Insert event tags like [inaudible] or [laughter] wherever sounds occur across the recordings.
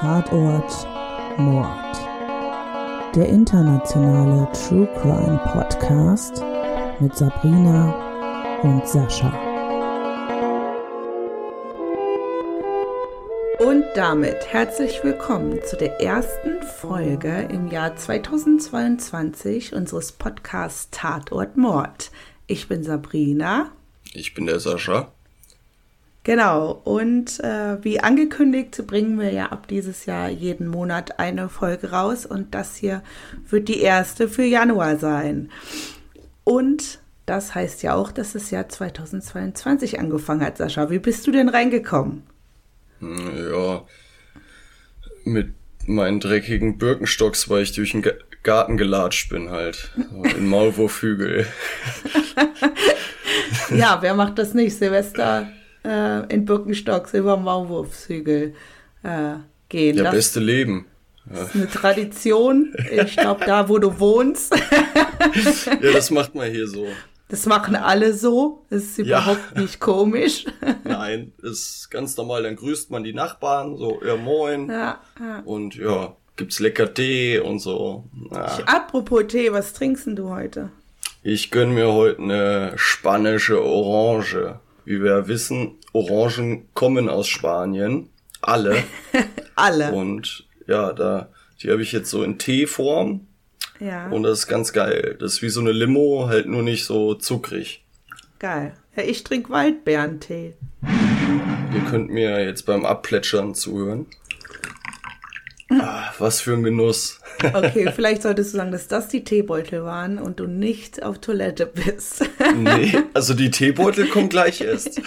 Tatort Mord. Der internationale True Crime Podcast mit Sabrina und Sascha. Und damit herzlich willkommen zu der ersten Folge im Jahr 2022 unseres Podcasts Tatort Mord. Ich bin Sabrina. Ich bin der Sascha. Genau, und äh, wie angekündigt, bringen wir ja ab dieses Jahr jeden Monat eine Folge raus und das hier wird die erste für Januar sein. Und das heißt ja auch, dass das Jahr 2022 angefangen hat, Sascha. Wie bist du denn reingekommen? Ja, mit meinen dreckigen Birkenstocks, weil ich durch den Garten gelatscht bin halt. in Maulwurfhügel. [laughs] ja, wer macht das nicht? Silvester äh, in Birkenstocks über Maulwurfshügel äh, gehen. Ja, das, beste Leben. Das ist eine Tradition. Ich glaube, da, wo du wohnst. [laughs] ja, das macht man hier so. Das machen alle so. Das ist überhaupt ja. nicht komisch. [laughs] Nein, ist ganz normal. Dann grüßt man die Nachbarn, so, ja, moin. Ja, ja. Und ja, gibt's lecker Tee und so. Ich, apropos Tee, was trinkst du heute? Ich gönn mir heute eine spanische Orange. Wie wir wissen, Orangen kommen aus Spanien. Alle. [laughs] Alle. Und ja, da, die habe ich jetzt so in Teeform. Ja. Und das ist ganz geil. Das ist wie so eine Limo, halt nur nicht so zuckrig. Geil. Ja, ich trinke Waldbeerentee. Ihr könnt mir jetzt beim Abplätschern zuhören. Ah, was für ein Genuss. Okay, vielleicht solltest du sagen, dass das die Teebeutel waren und du nicht auf Toilette bist. Nee, also die Teebeutel kommen gleich erst. [laughs]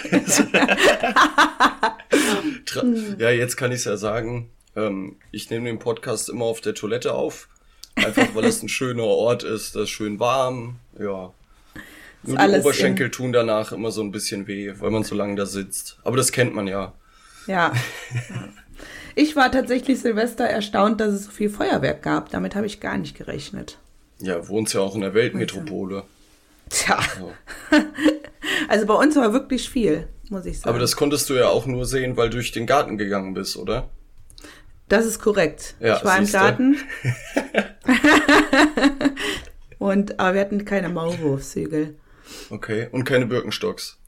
ja, jetzt kann ich es ja sagen. Ähm, ich nehme den Podcast immer auf der Toilette auf. Einfach weil es ein schöner Ort ist, das ist schön warm. Ja. Nur die Oberschenkel tun danach immer so ein bisschen weh, weil man so lange da sitzt. Aber das kennt man ja. Ja. [laughs] Ich war tatsächlich Silvester erstaunt, dass es so viel Feuerwerk gab. Damit habe ich gar nicht gerechnet. Ja, wohnst ja auch in der Weltmetropole. Tja. Also. [laughs] also bei uns war wirklich viel, muss ich sagen. Aber das konntest du ja auch nur sehen, weil du durch den Garten gegangen bist, oder? Das ist korrekt. Ja, ich war im Garten. [laughs] und aber wir hatten keine Maulwurfshügel. Okay. Und keine Birkenstocks.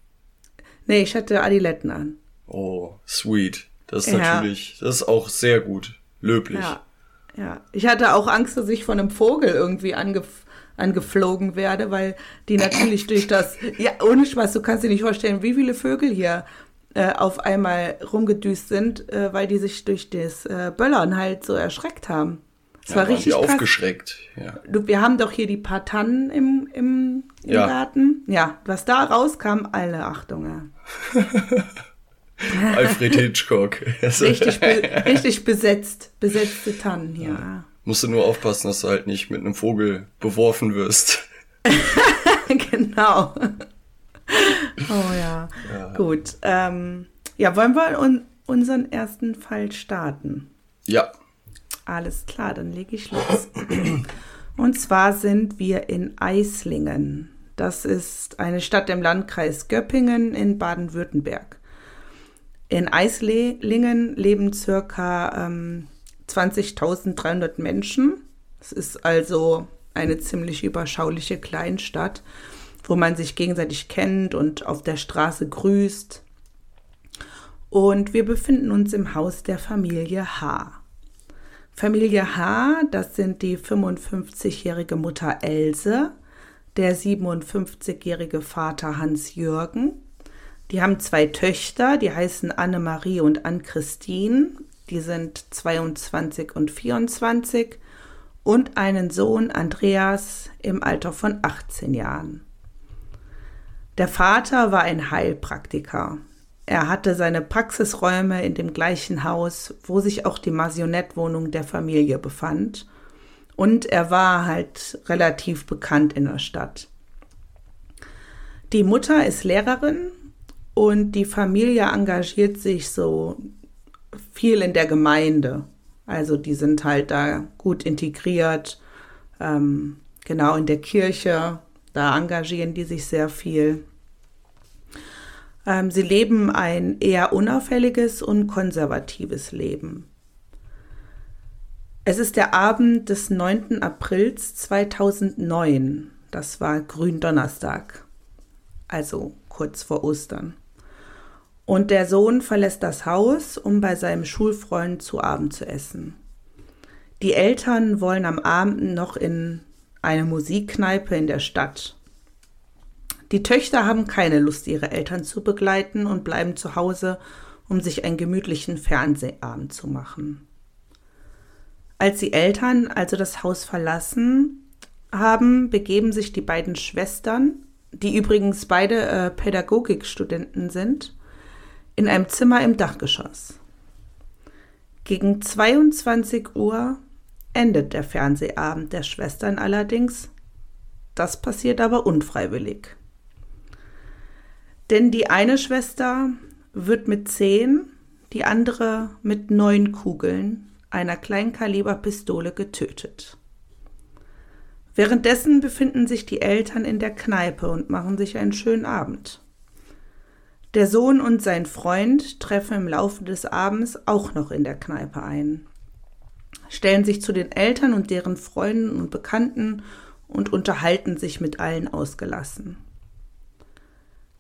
Nee, ich hatte Adiletten an. Oh, sweet. Das ist ja. natürlich, das ist auch sehr gut, löblich. Ja, ja. Ich hatte auch Angst, dass ich von einem Vogel irgendwie angef angeflogen werde, weil die natürlich durch das, ja, ohne Spaß, du kannst dir nicht vorstellen, wie viele Vögel hier äh, auf einmal rumgedüst sind, äh, weil die sich durch das äh, Böllern halt so erschreckt haben. Es ja, war richtig krass. aufgeschreckt. Ja. Du, wir haben doch hier die paar Tannen im, im, im ja. Garten. Ja, was da rauskam, alle Achtung. [laughs] [laughs] Alfred Hitchcock. richtig, be [laughs] richtig besetzt, besetzte Tannen hier. Ja. Musst du nur aufpassen, dass du halt nicht mit einem Vogel beworfen wirst. [laughs] genau. Oh ja. ja. Gut. Ähm, ja, wollen wir un unseren ersten Fall starten? Ja. Alles klar, dann lege ich los. Und zwar sind wir in Eislingen. Das ist eine Stadt im Landkreis Göppingen in Baden-Württemberg. In Eislingen leben circa ähm, 20.300 Menschen. Es ist also eine ziemlich überschauliche Kleinstadt, wo man sich gegenseitig kennt und auf der Straße grüßt. Und wir befinden uns im Haus der Familie H. Familie H, das sind die 55-jährige Mutter Else, der 57-jährige Vater Hans-Jürgen, die haben zwei Töchter, die heißen Annemarie und Ann-Christine. Die sind 22 und 24. Und einen Sohn, Andreas, im Alter von 18 Jahren. Der Vater war ein Heilpraktiker. Er hatte seine Praxisräume in dem gleichen Haus, wo sich auch die Masionettwohnung der Familie befand. Und er war halt relativ bekannt in der Stadt. Die Mutter ist Lehrerin und die Familie engagiert sich so viel in der Gemeinde. Also die sind halt da gut integriert. Ähm, genau in der Kirche, da engagieren die sich sehr viel. Ähm, sie leben ein eher unauffälliges und konservatives Leben. Es ist der Abend des 9. Aprils 2009. Das war Gründonnerstag, also kurz vor Ostern. Und der Sohn verlässt das Haus, um bei seinem Schulfreund zu Abend zu essen. Die Eltern wollen am Abend noch in eine Musikkneipe in der Stadt. Die Töchter haben keine Lust, ihre Eltern zu begleiten und bleiben zu Hause, um sich einen gemütlichen Fernsehabend zu machen. Als die Eltern also das Haus verlassen haben, begeben sich die beiden Schwestern, die übrigens beide äh, Pädagogikstudenten sind, in einem Zimmer im Dachgeschoss. Gegen 22 Uhr endet der Fernsehabend der Schwestern allerdings. Das passiert aber unfreiwillig. Denn die eine Schwester wird mit zehn, die andere mit neun Kugeln einer Kleinkaliberpistole getötet. Währenddessen befinden sich die Eltern in der Kneipe und machen sich einen schönen Abend. Der Sohn und sein Freund treffen im Laufe des Abends auch noch in der Kneipe ein, stellen sich zu den Eltern und deren Freunden und Bekannten und unterhalten sich mit allen ausgelassen.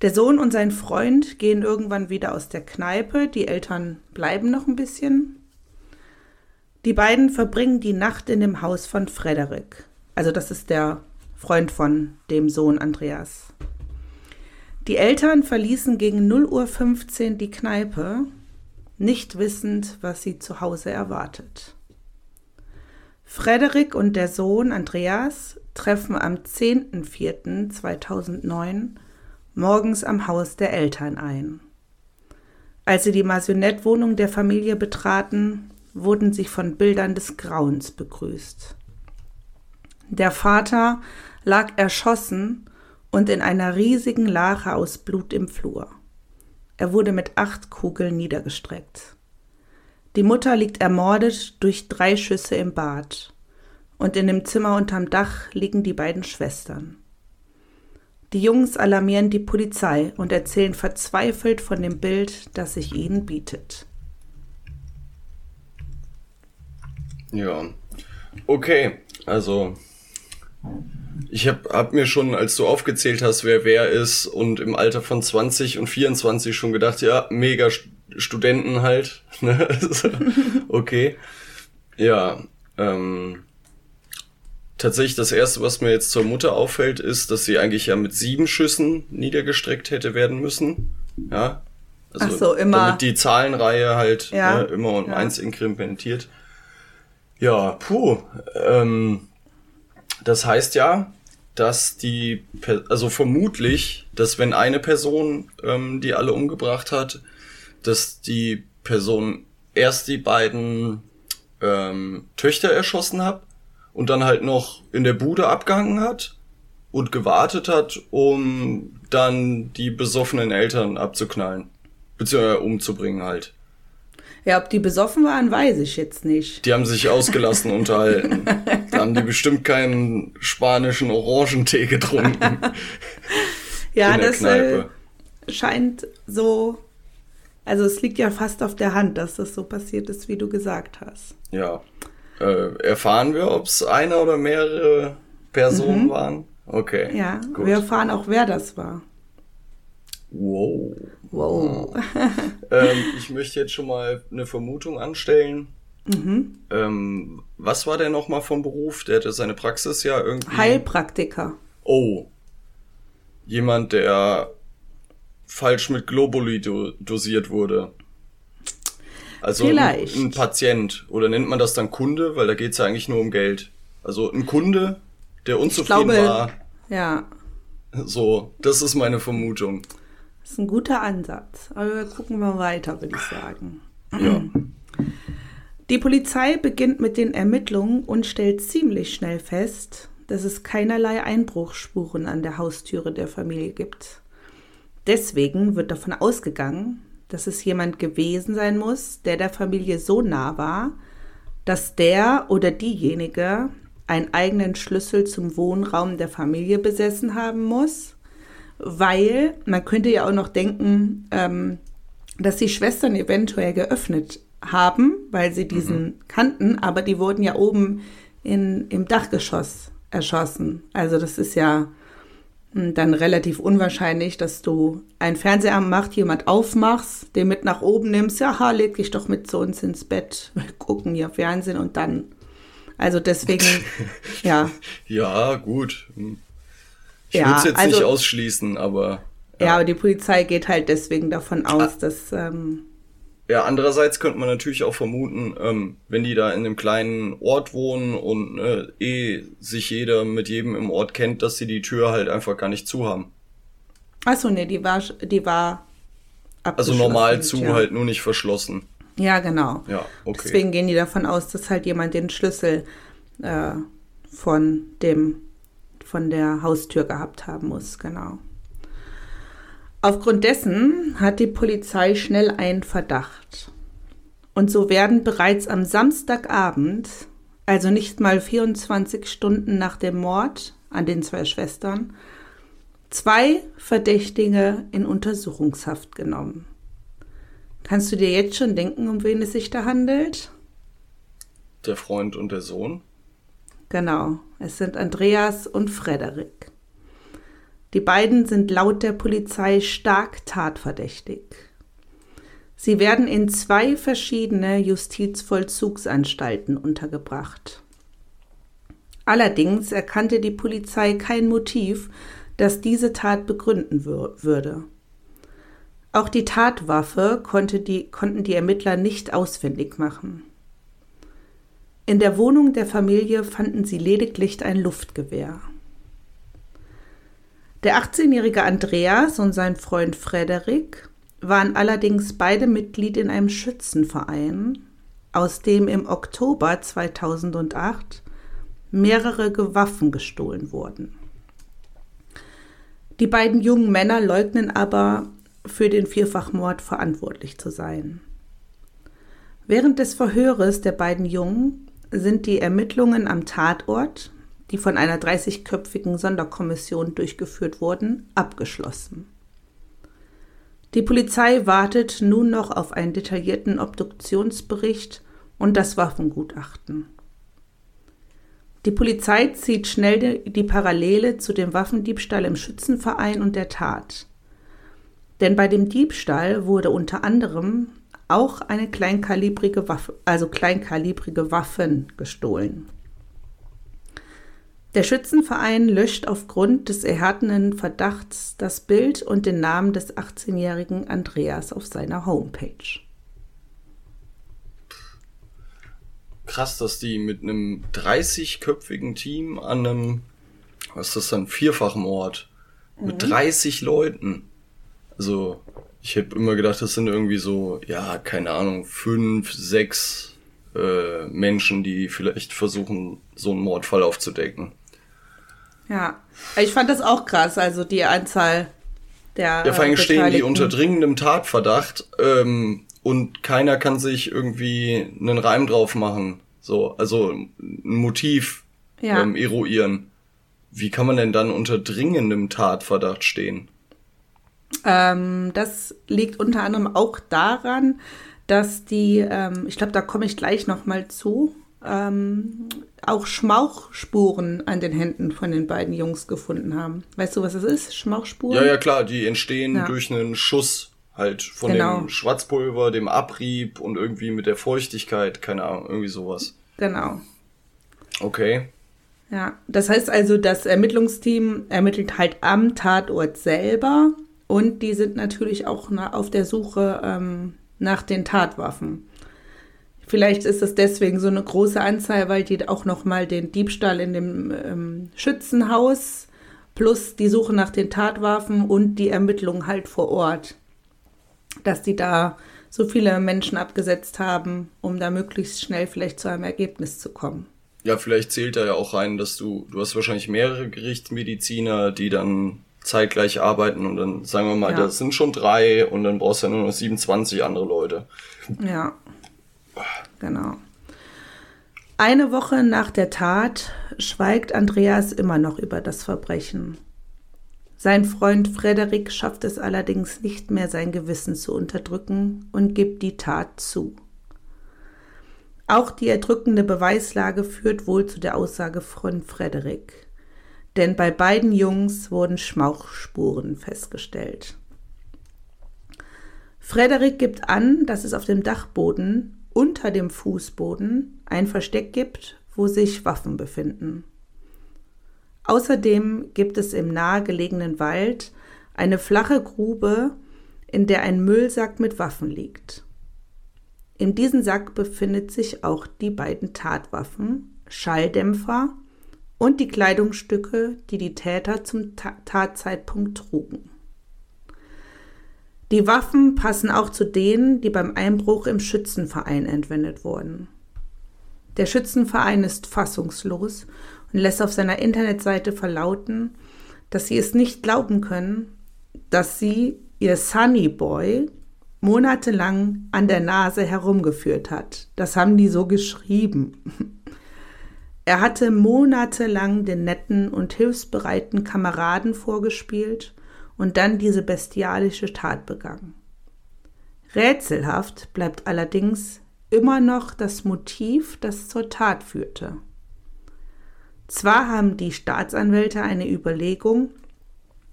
Der Sohn und sein Freund gehen irgendwann wieder aus der Kneipe, die Eltern bleiben noch ein bisschen. Die beiden verbringen die Nacht in dem Haus von Frederik. Also das ist der Freund von dem Sohn Andreas. Die Eltern verließen gegen 0.15 Uhr die Kneipe, nicht wissend, was sie zu Hause erwartet. Frederik und der Sohn Andreas treffen am 10.04.2009 morgens am Haus der Eltern ein. Als sie die Masionette-Wohnung der Familie betraten, wurden sie von Bildern des Grauens begrüßt. Der Vater lag erschossen und in einer riesigen Lache aus Blut im Flur. Er wurde mit acht Kugeln niedergestreckt. Die Mutter liegt ermordet durch drei Schüsse im Bad, und in dem Zimmer unterm Dach liegen die beiden Schwestern. Die Jungs alarmieren die Polizei und erzählen verzweifelt von dem Bild, das sich ihnen bietet. Ja, okay, also ich habe hab mir schon, als du aufgezählt hast, wer wer ist und im Alter von 20 und 24 schon gedacht, ja, mega Studenten halt. [laughs] Ne? okay. Ja, ähm, tatsächlich das erste, was mir jetzt zur Mutter auffällt, ist, dass sie eigentlich ja mit sieben Schüssen niedergestreckt hätte werden müssen. Ja. Also Ach so, immer. Damit die Zahlenreihe halt ja. ne, immer um ja. eins inkrementiert. Ja, puh. Ähm, das heißt ja, dass die, also vermutlich, dass wenn eine Person ähm, die alle umgebracht hat, dass die Person erst die beiden ähm, Töchter erschossen hat und dann halt noch in der Bude abgehangen hat und gewartet hat, um dann die besoffenen Eltern abzuknallen. Beziehungsweise umzubringen halt. Ja, ob die besoffen waren, weiß ich jetzt nicht. Die haben sich ausgelassen [laughs] unterhalten. Haben die bestimmt keinen spanischen Orangentee getrunken. [laughs] ja, das äh, scheint so. Also es liegt ja fast auf der Hand, dass das so passiert ist, wie du gesagt hast. Ja. Äh, erfahren wir, ob es eine oder mehrere Personen mhm. waren? Okay. Ja, gut. wir erfahren auch, wer das war. Wow. Wow. [laughs] ähm, ich möchte jetzt schon mal eine Vermutung anstellen. Mhm. Ähm, was war der nochmal vom Beruf? Der hatte seine Praxis ja irgendwie. Heilpraktiker. Oh. Jemand, der falsch mit Globuli do dosiert wurde. Also Vielleicht. Ein, ein, Patient. Oder nennt man das dann Kunde? Weil da geht es ja eigentlich nur um Geld. Also ein Kunde, der unzufrieden glaube, war. Ja. So, das ist meine Vermutung. Das ist ein guter Ansatz. Aber wir gucken mal weiter, würde ich sagen. Ja. Die Polizei beginnt mit den Ermittlungen und stellt ziemlich schnell fest, dass es keinerlei Einbruchsspuren an der Haustüre der Familie gibt. Deswegen wird davon ausgegangen, dass es jemand gewesen sein muss, der der Familie so nah war, dass der oder diejenige einen eigenen Schlüssel zum Wohnraum der Familie besessen haben muss weil man könnte ja auch noch denken, ähm, dass die Schwestern eventuell geöffnet haben, weil sie diesen mhm. kannten, aber die wurden ja oben in, im Dachgeschoss erschossen. Also das ist ja hm, dann relativ unwahrscheinlich, dass du einen Fernseher macht, jemand aufmachst, den mit nach oben nimmst, ja, ha, leg dich doch mit zu uns ins Bett, [laughs] wir gucken hier Fernsehen und dann. Also deswegen, [laughs] ja. Ja, gut. Hm. Ich ja, würde es jetzt also, nicht ausschließen, aber. Ja. ja. aber die Polizei geht halt deswegen davon aus, ah. dass. Ähm, ja, andererseits könnte man natürlich auch vermuten, ähm, wenn die da in einem kleinen Ort wohnen und äh, eh sich jeder mit jedem im Ort kennt, dass sie die Tür halt einfach gar nicht zu haben. Achso, nee, die war, die war Also normal zu, ja. halt nur nicht verschlossen. Ja, genau. Ja, okay. Deswegen gehen die davon aus, dass halt jemand den Schlüssel äh, von dem, von der Haustür gehabt haben muss, genau. Aufgrund dessen hat die Polizei schnell einen Verdacht. Und so werden bereits am Samstagabend, also nicht mal 24 Stunden nach dem Mord an den zwei Schwestern, zwei Verdächtige in Untersuchungshaft genommen. Kannst du dir jetzt schon denken, um wen es sich da handelt? Der Freund und der Sohn? Genau, es sind Andreas und Frederik. Die beiden sind laut der Polizei stark tatverdächtig. Sie werden in zwei verschiedene Justizvollzugsanstalten untergebracht. Allerdings erkannte die Polizei kein Motiv, das diese Tat begründen würde. Auch die Tatwaffe konnte die, konnten die Ermittler nicht ausfindig machen. In der Wohnung der Familie fanden sie lediglich ein Luftgewehr. Der 18-jährige Andreas und sein Freund Frederik waren allerdings beide Mitglied in einem Schützenverein, aus dem im Oktober 2008 mehrere Waffen gestohlen wurden. Die beiden jungen Männer leugnen aber, für den Vierfachmord verantwortlich zu sein. Während des Verhöres der beiden Jungen sind die Ermittlungen am Tatort die von einer 30-köpfigen Sonderkommission durchgeführt wurden, abgeschlossen. Die Polizei wartet nun noch auf einen detaillierten Obduktionsbericht und das Waffengutachten. Die Polizei zieht schnell die Parallele zu dem Waffendiebstahl im Schützenverein und der Tat. Denn bei dem Diebstahl wurde unter anderem auch eine kleinkalibrige Waffe, also kleinkalibrige Waffen gestohlen. Der Schützenverein löscht aufgrund des erhärtenden Verdachts das Bild und den Namen des 18-jährigen Andreas auf seiner Homepage. Krass, dass die mit einem 30-köpfigen Team an einem, was ist das dann, Vierfachmord mhm. mit 30 Leuten. Also, ich habe immer gedacht, das sind irgendwie so, ja, keine Ahnung, fünf, sechs äh, Menschen, die vielleicht versuchen, so einen Mordfall aufzudecken. Ja, ich fand das auch krass, also die Anzahl der. Ja, vor allem stehen die unter dringendem Tatverdacht ähm, und keiner kann sich irgendwie einen Reim drauf machen. So, also ein Motiv ja. ähm, eruieren. Wie kann man denn dann unter dringendem Tatverdacht stehen? Ähm, das liegt unter anderem auch daran, dass die, ähm, ich glaube, da komme ich gleich noch mal zu, ähm, auch Schmauchspuren an den Händen von den beiden Jungs gefunden haben. Weißt du, was das ist? Schmauchspuren? Ja, ja, klar, die entstehen ja. durch einen Schuss halt von genau. dem Schwarzpulver, dem Abrieb und irgendwie mit der Feuchtigkeit, keine Ahnung, irgendwie sowas. Genau. Okay. Ja, das heißt also, das Ermittlungsteam ermittelt halt am Tatort selber und die sind natürlich auch auf der Suche ähm, nach den Tatwaffen. Vielleicht ist es deswegen so eine große Anzahl, weil die auch noch mal den Diebstahl in dem ähm, Schützenhaus plus die Suche nach den Tatwaffen und die Ermittlungen halt vor Ort, dass die da so viele Menschen abgesetzt haben, um da möglichst schnell vielleicht zu einem Ergebnis zu kommen. Ja, vielleicht zählt da ja auch rein, dass du, du hast wahrscheinlich mehrere Gerichtsmediziner, die dann zeitgleich arbeiten und dann sagen wir mal, ja. das sind schon drei und dann brauchst du ja nur noch 27 andere Leute. Ja. Genau. Eine Woche nach der Tat schweigt Andreas immer noch über das Verbrechen. Sein Freund Frederik schafft es allerdings nicht mehr, sein Gewissen zu unterdrücken und gibt die Tat zu. Auch die erdrückende Beweislage führt wohl zu der Aussage von Frederik. Denn bei beiden Jungs wurden Schmauchspuren festgestellt. Frederik gibt an, dass es auf dem Dachboden unter dem Fußboden ein Versteck gibt, wo sich Waffen befinden. Außerdem gibt es im nahegelegenen Wald eine flache Grube, in der ein Müllsack mit Waffen liegt. In diesem Sack befindet sich auch die beiden Tatwaffen, Schalldämpfer und die Kleidungsstücke, die die Täter zum Tatzeitpunkt trugen. Die Waffen passen auch zu denen, die beim Einbruch im Schützenverein entwendet wurden. Der Schützenverein ist fassungslos und lässt auf seiner Internetseite verlauten, dass sie es nicht glauben können, dass sie ihr Sunny Boy monatelang an der Nase herumgeführt hat. Das haben die so geschrieben. [laughs] Er hatte monatelang den netten und hilfsbereiten Kameraden vorgespielt und dann diese bestialische Tat begangen. Rätselhaft bleibt allerdings immer noch das Motiv, das zur Tat führte. Zwar haben die Staatsanwälte eine Überlegung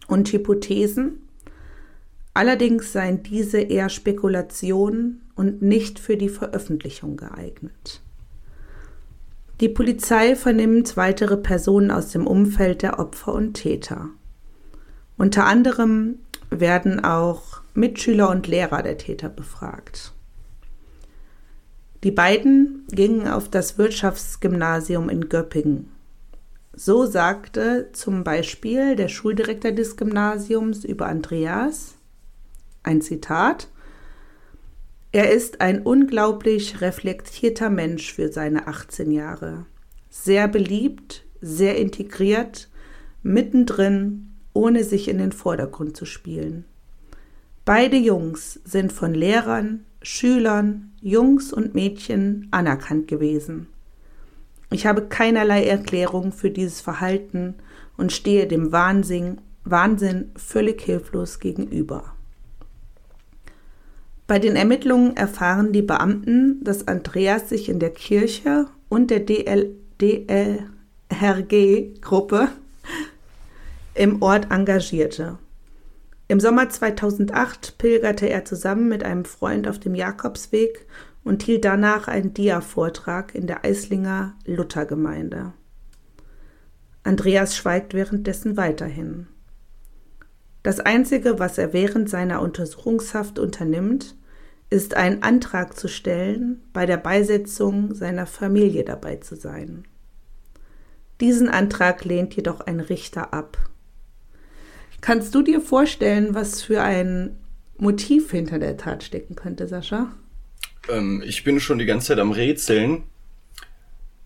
und Hypothesen, allerdings seien diese eher Spekulationen und nicht für die Veröffentlichung geeignet. Die Polizei vernimmt weitere Personen aus dem Umfeld der Opfer und Täter. Unter anderem werden auch Mitschüler und Lehrer der Täter befragt. Die beiden gingen auf das Wirtschaftsgymnasium in Göppingen. So sagte zum Beispiel der Schuldirektor des Gymnasiums über Andreas, ein Zitat, er ist ein unglaublich reflektierter Mensch für seine 18 Jahre. Sehr beliebt, sehr integriert, mittendrin, ohne sich in den Vordergrund zu spielen. Beide Jungs sind von Lehrern, Schülern, Jungs und Mädchen anerkannt gewesen. Ich habe keinerlei Erklärung für dieses Verhalten und stehe dem Wahnsinn, Wahnsinn völlig hilflos gegenüber. Bei den Ermittlungen erfahren die Beamten, dass Andreas sich in der Kirche und der DL, DLRG-Gruppe im Ort engagierte. Im Sommer 2008 pilgerte er zusammen mit einem Freund auf dem Jakobsweg und hielt danach einen Dia-Vortrag in der Eislinger Luthergemeinde. Andreas schweigt währenddessen weiterhin. Das Einzige, was er während seiner Untersuchungshaft unternimmt, ist einen Antrag zu stellen, bei der Beisetzung seiner Familie dabei zu sein. Diesen Antrag lehnt jedoch ein Richter ab. Kannst du dir vorstellen, was für ein Motiv hinter der Tat stecken könnte, Sascha? Ähm, ich bin schon die ganze Zeit am Rätseln.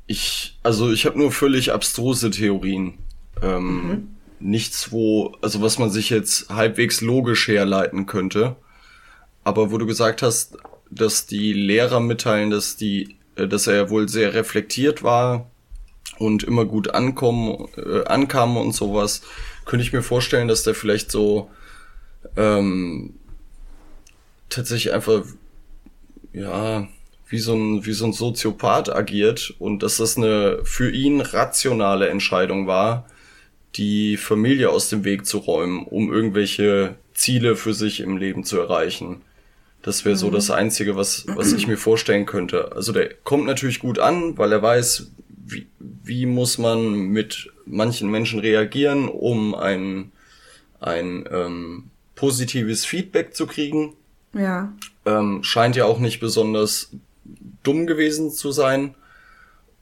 Ich, also ich habe nur völlig abstruse Theorien. Ähm, mhm. Nichts, wo, also was man sich jetzt halbwegs logisch herleiten könnte. Aber wo du gesagt hast, dass die Lehrer mitteilen, dass die, äh, dass er wohl sehr reflektiert war und immer gut ankommen, äh, ankam und sowas, könnte ich mir vorstellen, dass der vielleicht so ähm, tatsächlich einfach ja wie so ein wie so ein Soziopath agiert und dass das eine für ihn rationale Entscheidung war, die Familie aus dem Weg zu räumen, um irgendwelche Ziele für sich im Leben zu erreichen. Das wäre so mhm. das Einzige, was, was ich mir vorstellen könnte. Also der kommt natürlich gut an, weil er weiß, wie, wie muss man mit manchen Menschen reagieren, um ein, ein ähm, positives Feedback zu kriegen. Ja. Ähm, scheint ja auch nicht besonders dumm gewesen zu sein.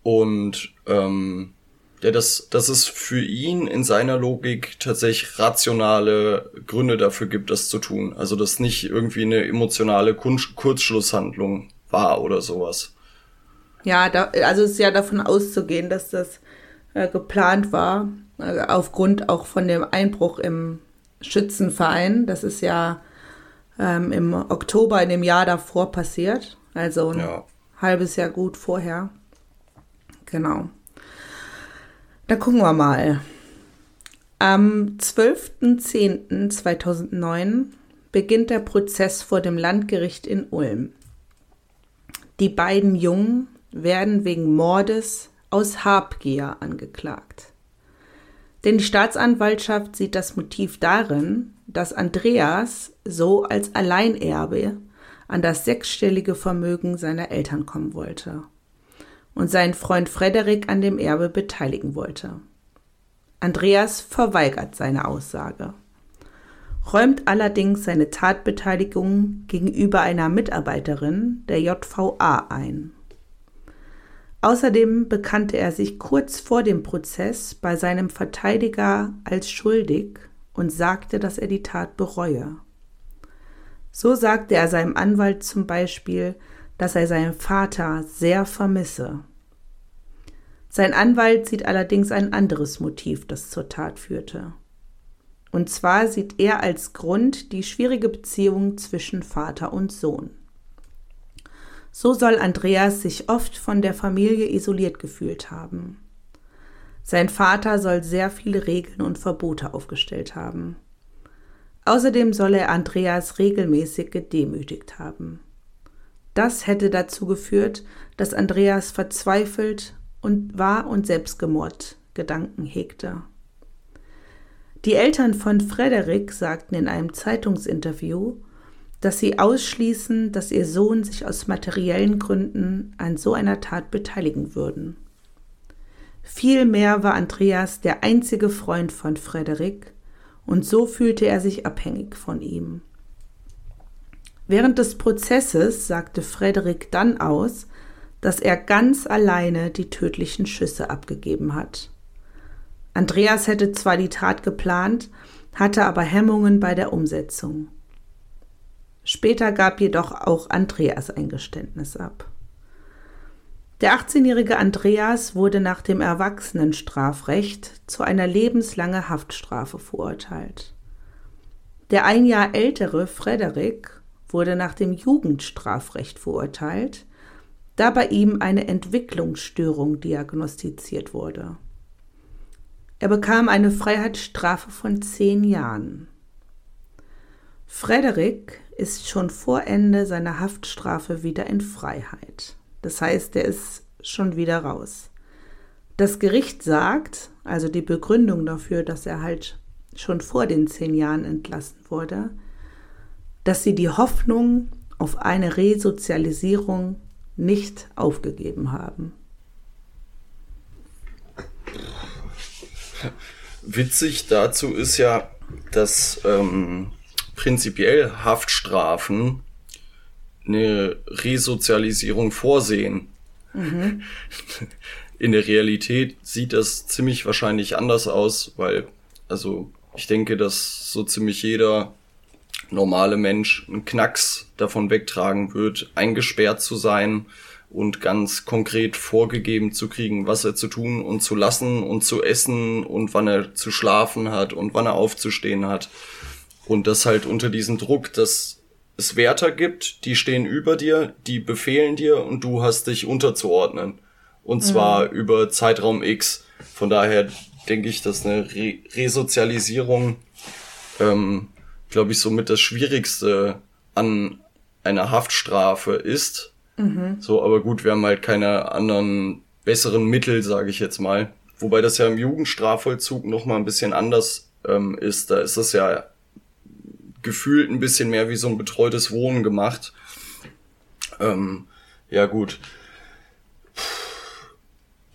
Und ähm, ja, das, dass es für ihn in seiner Logik tatsächlich rationale Gründe dafür gibt, das zu tun. Also dass nicht irgendwie eine emotionale Kurzschlusshandlung war oder sowas. Ja, da, also es ist ja davon auszugehen, dass das äh, geplant war, äh, aufgrund auch von dem Einbruch im Schützenverein. Das ist ja ähm, im Oktober in dem Jahr davor passiert, also ein ja. halbes Jahr gut vorher. Genau. Da gucken wir mal. Am 12.10.2009 beginnt der Prozess vor dem Landgericht in Ulm. Die beiden Jungen, werden wegen Mordes aus Habgier angeklagt. Denn die Staatsanwaltschaft sieht das Motiv darin, dass Andreas so als Alleinerbe an das sechsstellige Vermögen seiner Eltern kommen wollte und seinen Freund Frederik an dem Erbe beteiligen wollte. Andreas verweigert seine Aussage, räumt allerdings seine Tatbeteiligung gegenüber einer Mitarbeiterin der JVA ein. Außerdem bekannte er sich kurz vor dem Prozess bei seinem Verteidiger als schuldig und sagte, dass er die Tat bereue. So sagte er seinem Anwalt zum Beispiel, dass er seinen Vater sehr vermisse. Sein Anwalt sieht allerdings ein anderes Motiv, das zur Tat führte. Und zwar sieht er als Grund die schwierige Beziehung zwischen Vater und Sohn. So soll Andreas sich oft von der Familie isoliert gefühlt haben. Sein Vater soll sehr viele Regeln und Verbote aufgestellt haben. Außerdem soll er Andreas regelmäßig gedemütigt haben. Das hätte dazu geführt, dass Andreas verzweifelt und war und Selbstgemord Gedanken hegte. Die Eltern von Frederik sagten in einem Zeitungsinterview, dass sie ausschließen, dass ihr Sohn sich aus materiellen Gründen an so einer Tat beteiligen würden. Vielmehr war Andreas der einzige Freund von Frederik, und so fühlte er sich abhängig von ihm. Während des Prozesses sagte Frederik dann aus, dass er ganz alleine die tödlichen Schüsse abgegeben hat. Andreas hätte zwar die Tat geplant, hatte aber Hemmungen bei der Umsetzung. Später gab jedoch auch Andreas ein Geständnis ab. Der 18-jährige Andreas wurde nach dem Erwachsenenstrafrecht zu einer lebenslangen Haftstrafe verurteilt. Der ein Jahr ältere Frederik wurde nach dem Jugendstrafrecht verurteilt, da bei ihm eine Entwicklungsstörung diagnostiziert wurde. Er bekam eine Freiheitsstrafe von zehn Jahren. Frederik ist schon vor Ende seiner Haftstrafe wieder in Freiheit. Das heißt, er ist schon wieder raus. Das Gericht sagt, also die Begründung dafür, dass er halt schon vor den zehn Jahren entlassen wurde, dass sie die Hoffnung auf eine Resozialisierung nicht aufgegeben haben. Witzig dazu ist ja, dass ähm, prinzipiell Haftstrafen eine Resozialisierung vorsehen. Mhm. [laughs] In der Realität sieht das ziemlich wahrscheinlich anders aus, weil, also ich denke, dass so ziemlich jeder normale Mensch einen Knacks davon wegtragen wird, eingesperrt zu sein und ganz konkret vorgegeben zu kriegen, was er zu tun und zu lassen und zu essen und wann er zu schlafen hat und wann er aufzustehen hat. Und das halt unter diesem Druck, dass es Wärter gibt, die stehen über dir, die befehlen dir und du hast dich unterzuordnen. Und zwar mhm. über Zeitraum X. Von daher denke ich, dass eine Re Resozialisierung, ähm, glaube ich, somit das Schwierigste an einer Haftstrafe ist. Mhm. So, aber gut, wir haben halt keine anderen besseren Mittel, sage ich jetzt mal. Wobei das ja im Jugendstrafvollzug noch mal ein bisschen anders ähm, ist. Da ist das ja gefühlt ein bisschen mehr wie so ein betreutes Wohnen gemacht. Ähm, ja gut.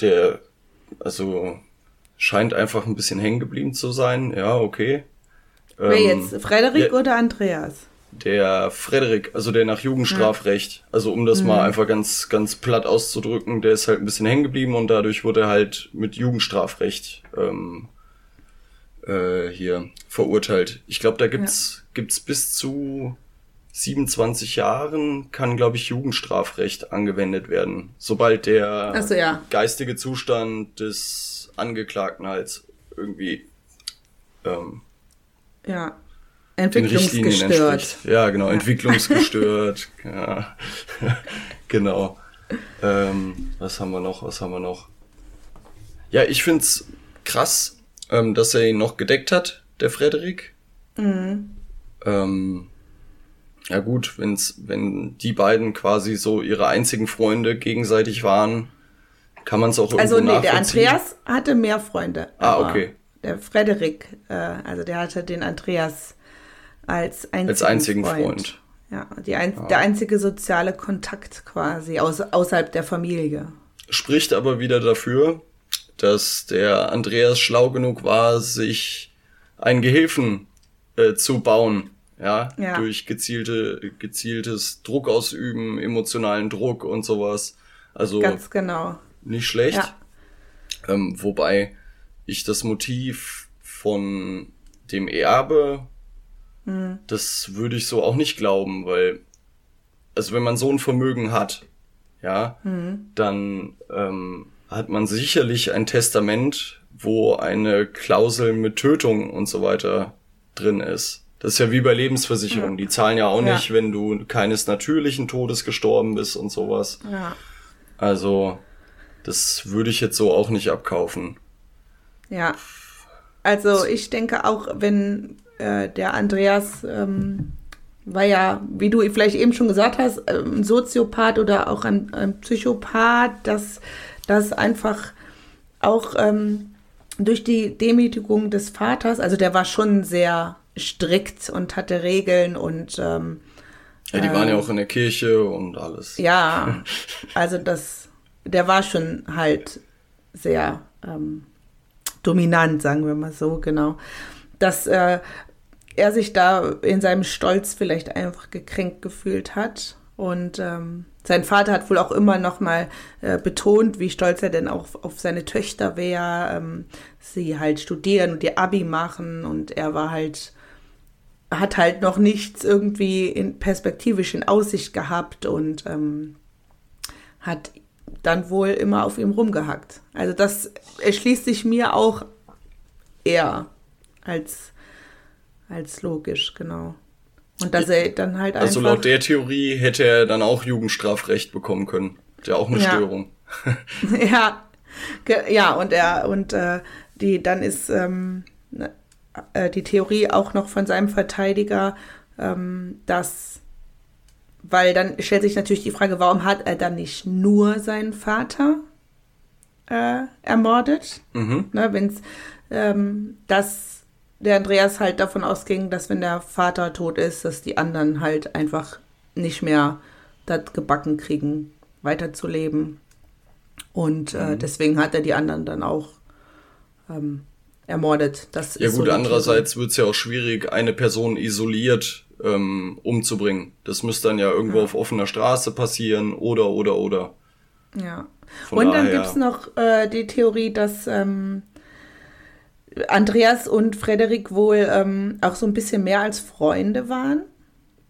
Der, also scheint einfach ein bisschen hängen geblieben zu sein. Ja, okay. Wer ähm, jetzt? Frederik oder Andreas? Der Frederik, also der nach Jugendstrafrecht. Also um das mhm. mal einfach ganz, ganz platt auszudrücken, der ist halt ein bisschen hängen geblieben und dadurch wurde er halt mit Jugendstrafrecht ähm, äh, hier verurteilt. Ich glaube, da gibt's ja. Gibt's bis zu 27 Jahren kann, glaube ich, Jugendstrafrecht angewendet werden, sobald der so, ja. geistige Zustand des Angeklagten halt irgendwie ähm, ja entwicklungsgestört. Ja, genau, ja. entwicklungsgestört. [laughs] ja. [laughs] genau. Ähm, was haben wir noch? Was haben wir noch? Ja, ich find's krass, ähm, dass er ihn noch gedeckt hat, der Frederik. Mhm. Ähm, Ja gut, wenn's, wenn die beiden quasi so ihre einzigen Freunde gegenseitig waren, kann man es auch irgendwo Also nee, der Andreas hatte mehr Freunde. Ah, okay. Der Frederik, äh, also der hatte den Andreas als einzigen, als einzigen Freund. Freund. Ja, die ein, ah. der einzige soziale Kontakt quasi aus, außerhalb der Familie. Spricht aber wieder dafür, dass der Andreas schlau genug war, sich einen Gehilfen äh, zu bauen. Ja, ja, durch gezielte, gezieltes Druck ausüben, emotionalen Druck und sowas. Also ganz genau. Nicht schlecht. Ja. Ähm, wobei ich das Motiv von dem Erbe, mhm. das würde ich so auch nicht glauben, weil, also wenn man so ein Vermögen hat, ja, mhm. dann ähm, hat man sicherlich ein Testament, wo eine Klausel mit Tötung und so weiter drin ist. Das ist ja wie bei Lebensversicherungen. Ja. Die zahlen ja auch ja. nicht, wenn du keines natürlichen Todes gestorben bist und sowas. Ja. Also, das würde ich jetzt so auch nicht abkaufen. Ja. Also, ich denke auch, wenn äh, der Andreas ähm, war ja, wie du vielleicht eben schon gesagt hast, ein Soziopath oder auch ein, ein Psychopath, dass das einfach auch ähm, durch die Demütigung des Vaters, also der war schon sehr strikt und hatte Regeln und ähm, ja, die waren ja ähm, auch in der Kirche und alles. Ja, [laughs] also das, der war schon halt sehr ähm, dominant, sagen wir mal so, genau. Dass äh, er sich da in seinem Stolz vielleicht einfach gekränkt gefühlt hat und ähm, sein Vater hat wohl auch immer noch mal äh, betont, wie stolz er denn auch auf seine Töchter wäre, ähm, sie halt studieren und ihr Abi machen und er war halt hat halt noch nichts irgendwie in perspektivisch in Aussicht gehabt und ähm, hat dann wohl immer auf ihm rumgehackt. Also das erschließt sich mir auch eher als, als logisch, genau. Und dass er dann halt also einfach. Also laut der Theorie hätte er dann auch Jugendstrafrecht bekommen können. Der auch eine ja. Störung. [laughs] ja. Ja, und er, und äh, die, dann ist ähm, ne, äh, die Theorie auch noch von seinem Verteidiger, ähm, dass, weil dann stellt sich natürlich die Frage, warum hat er dann nicht nur seinen Vater äh, ermordet? Mhm. Ne, Wenn es ähm, das der Andreas halt davon ausging, dass wenn der Vater tot ist, dass die anderen halt einfach nicht mehr das gebacken kriegen, weiterzuleben. Und äh, mhm. deswegen hat er die anderen dann auch ähm, ermordet. Das ja gut, so andererseits wird es ja auch schwierig, eine Person isoliert ähm, umzubringen. Das müsste dann ja irgendwo ja. auf offener Straße passieren oder, oder, oder. Ja. Von Und dann gibt es noch äh, die Theorie, dass ähm, Andreas und Frederik wohl ähm, auch so ein bisschen mehr als Freunde waren.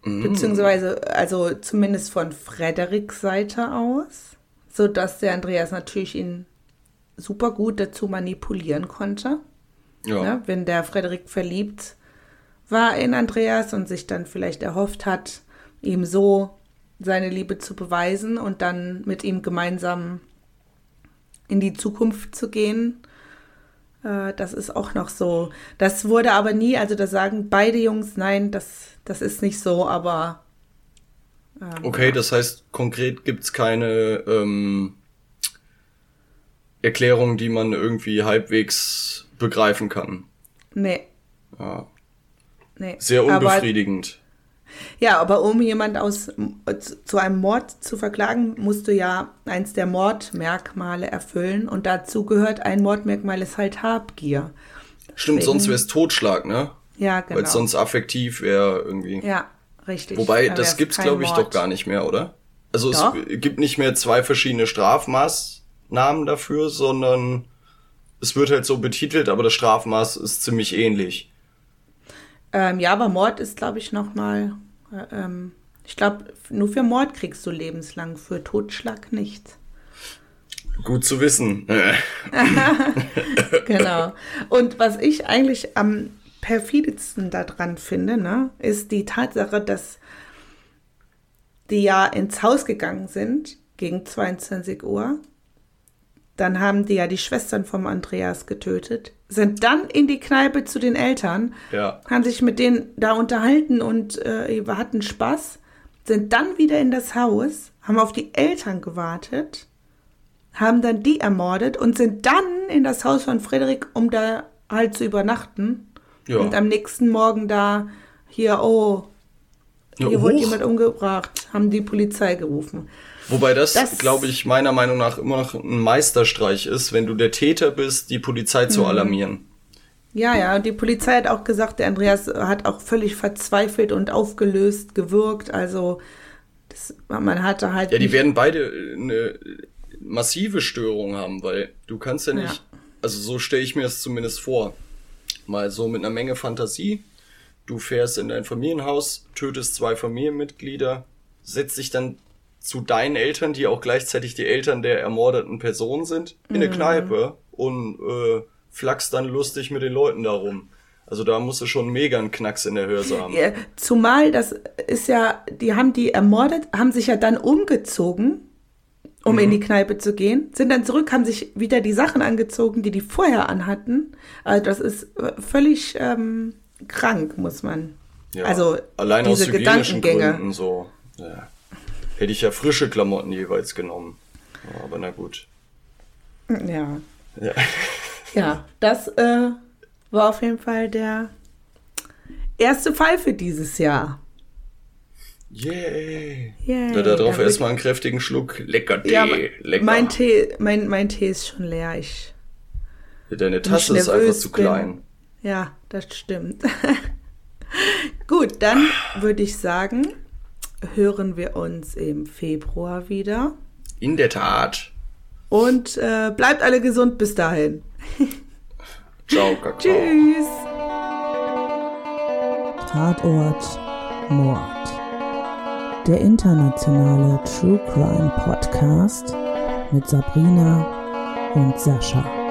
Mm. Beziehungsweise, also zumindest von Frederiks Seite aus. Sodass der Andreas natürlich ihn super gut dazu manipulieren konnte. Ja. Ne? Wenn der Frederik verliebt war in Andreas und sich dann vielleicht erhofft hat, ihm so seine Liebe zu beweisen und dann mit ihm gemeinsam in die Zukunft zu gehen äh, das ist auch noch so. Das wurde aber nie, also da sagen beide Jungs, nein, das, das ist nicht so, aber. Ähm, okay, das heißt, konkret gibt es keine ähm, Erklärung, die man irgendwie halbwegs begreifen kann. Nee. Ja. Nee. Sehr unbefriedigend. Ja, aber um jemand aus zu einem Mord zu verklagen, musst du ja eins der Mordmerkmale erfüllen und dazu gehört ein Mordmerkmal ist halt Habgier. Stimmt, Deswegen, sonst wäre es Totschlag, ne? Ja, genau. Weil sonst affektiv wäre irgendwie. Ja, richtig. Wobei, das gibt's glaube ich doch gar nicht mehr, oder? Also doch. es gibt nicht mehr zwei verschiedene Strafmaßnahmen dafür, sondern es wird halt so betitelt, aber das Strafmaß ist ziemlich ähnlich. Ähm, ja, aber Mord ist, glaube ich, noch mal äh, ähm, ich glaube, nur für Mord kriegst du lebenslang, für Totschlag nicht. Gut zu wissen. [laughs] genau. Und was ich eigentlich am perfideste daran finde, ne, ist die Tatsache, dass die ja ins Haus gegangen sind gegen 22 Uhr dann haben die ja die Schwestern vom Andreas getötet, sind dann in die Kneipe zu den Eltern, ja. haben sich mit denen da unterhalten und äh, hatten Spaß, sind dann wieder in das Haus, haben auf die Eltern gewartet, haben dann die ermordet und sind dann in das Haus von Frederik, um da halt zu übernachten. Ja. Und am nächsten Morgen da hier, oh, hier ja, wurde jemand umgebracht, haben die Polizei gerufen. Wobei das, das glaube ich, meiner Meinung nach immer noch ein Meisterstreich ist, wenn du der Täter bist, die Polizei zu mhm. alarmieren. Ja, ja, die Polizei hat auch gesagt, der Andreas hat auch völlig verzweifelt und aufgelöst gewirkt. Also das, man hatte halt. Ja, die werden beide eine massive Störung haben, weil du kannst ja nicht, ja. also so stelle ich mir das zumindest vor, mal so mit einer Menge Fantasie. Du fährst in dein Familienhaus, tötest zwei Familienmitglieder, setzt dich dann zu deinen Eltern, die auch gleichzeitig die Eltern der ermordeten Person sind, in mhm. eine Kneipe und äh, flachst dann lustig mit den Leuten darum. Also da musst du schon mega einen Knacks in der Hörse haben. Ja, zumal das ist ja, die haben die ermordet, haben sich ja dann umgezogen, um mhm. in die Kneipe zu gehen, sind dann zurück, haben sich wieder die Sachen angezogen, die die vorher anhatten. Also das ist äh, völlig ähm, krank, muss man. Ja, also allein diese aus hygienischen Gedankengänge. Gründen so. Ja hätte ich ja frische Klamotten jeweils genommen. aber na gut. Ja. Ja, ja das äh, war auf jeden Fall der erste Fall für dieses Jahr. Yay. Yeah. Da, darauf erstmal einen kräftigen Schluck lecker Tee. Ja, lecker. Mein Tee, mein, mein Tee ist schon leer. Ich, ja, deine Tasse ist einfach zu klein. Ja, das stimmt. [laughs] Gut, dann würde ich sagen, hören wir uns im Februar wieder. In der Tat. Und äh, bleibt alle gesund bis dahin. [laughs] Ciao, Kakao. Tschüss. Tatort Mord. Der internationale True Crime Podcast mit Sabrina und Sascha.